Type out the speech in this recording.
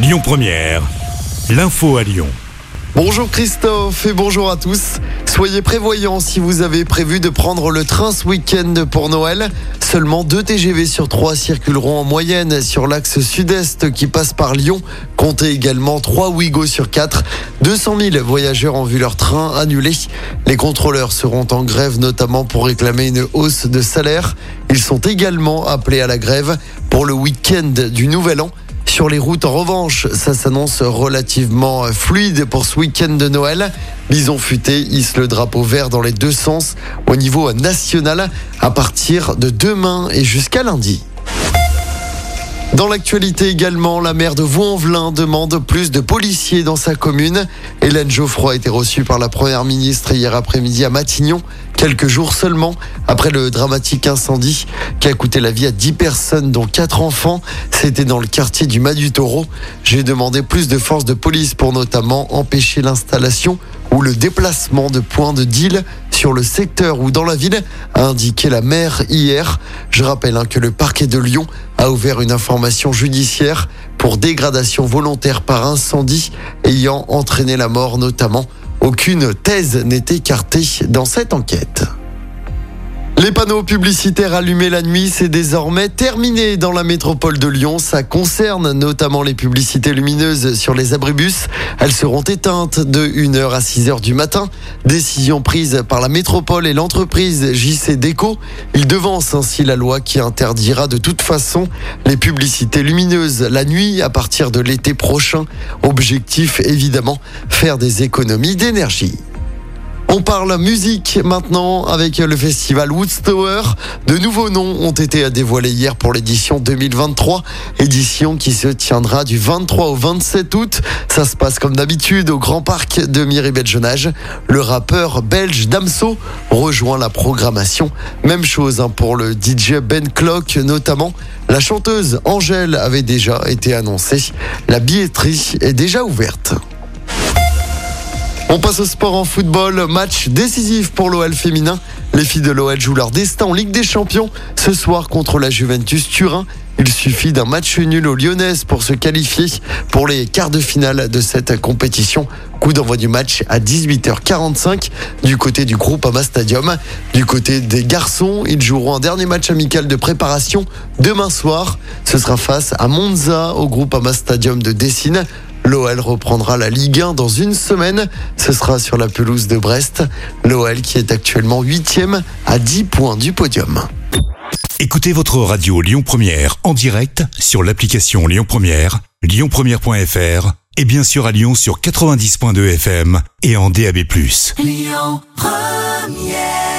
Lyon Première, l'info à Lyon. Bonjour Christophe et bonjour à tous. Soyez prévoyants si vous avez prévu de prendre le train ce week-end pour Noël. Seulement deux TGV sur trois circuleront en moyenne sur l'axe sud-est qui passe par Lyon. Comptez également trois Ouigo sur quatre. 200 000 voyageurs ont vu leur train annulé. Les contrôleurs seront en grève notamment pour réclamer une hausse de salaire. Ils sont également appelés à la grève pour le week-end du Nouvel An. Sur les routes, en revanche, ça s'annonce relativement fluide pour ce week-end de Noël. Bison futé hisse le drapeau vert dans les deux sens au niveau national à partir de demain et jusqu'à lundi. Dans l'actualité également, la maire de Vaux-en-Velin demande plus de policiers dans sa commune. Hélène Geoffroy a été reçue par la première ministre hier après-midi à Matignon, quelques jours seulement après le dramatique incendie qui a coûté la vie à 10 personnes, dont 4 enfants. C'était dans le quartier du Mas du Taureau. J'ai demandé plus de forces de police pour notamment empêcher l'installation ou le déplacement de points de deal sur le secteur ou dans la ville, a indiqué la maire hier. Je rappelle hein, que le parquet de Lyon a ouvert une information judiciaire pour dégradation volontaire par incendie ayant entraîné la mort notamment. Aucune thèse n'est écartée dans cette enquête. Les panneaux publicitaires allumés la nuit, c'est désormais terminé dans la métropole de Lyon. Ça concerne notamment les publicités lumineuses sur les abribus. Elles seront éteintes de 1h à 6h du matin. Décision prise par la métropole et l'entreprise JC Déco. Il devance ainsi la loi qui interdira de toute façon les publicités lumineuses la nuit à partir de l'été prochain. Objectif évidemment, faire des économies d'énergie. On parle musique maintenant avec le festival Woodstower. De nouveaux noms ont été dévoilés hier pour l'édition 2023, édition qui se tiendra du 23 au 27 août. Ça se passe comme d'habitude au Grand Parc de Miribel-Jonage. Le rappeur belge Damso rejoint la programmation. Même chose hein, pour le DJ Ben Clock notamment. La chanteuse Angèle avait déjà été annoncée. La billetterie est déjà ouverte. On passe au sport en football. Match décisif pour l'OL féminin. Les filles de l'OL jouent leur destin en Ligue des Champions ce soir contre la Juventus Turin. Il suffit d'un match nul aux Lyonnaises pour se qualifier pour les quarts de finale de cette compétition. Coup d'envoi du match à 18h45 du côté du groupe Ama Stadium. Du côté des garçons, ils joueront un dernier match amical de préparation demain soir. Ce sera face à Monza au groupe Ama Stadium de Dessine. L'OL reprendra la Ligue 1 dans une semaine. Ce sera sur la pelouse de Brest. L'OL qui est actuellement 8e à 10 points du podium. Écoutez votre radio Lyon Première en direct sur l'application Lyon Première, lyonpremière.fr et bien sûr à Lyon sur 90.2 FM et en DAB+. Lyon Première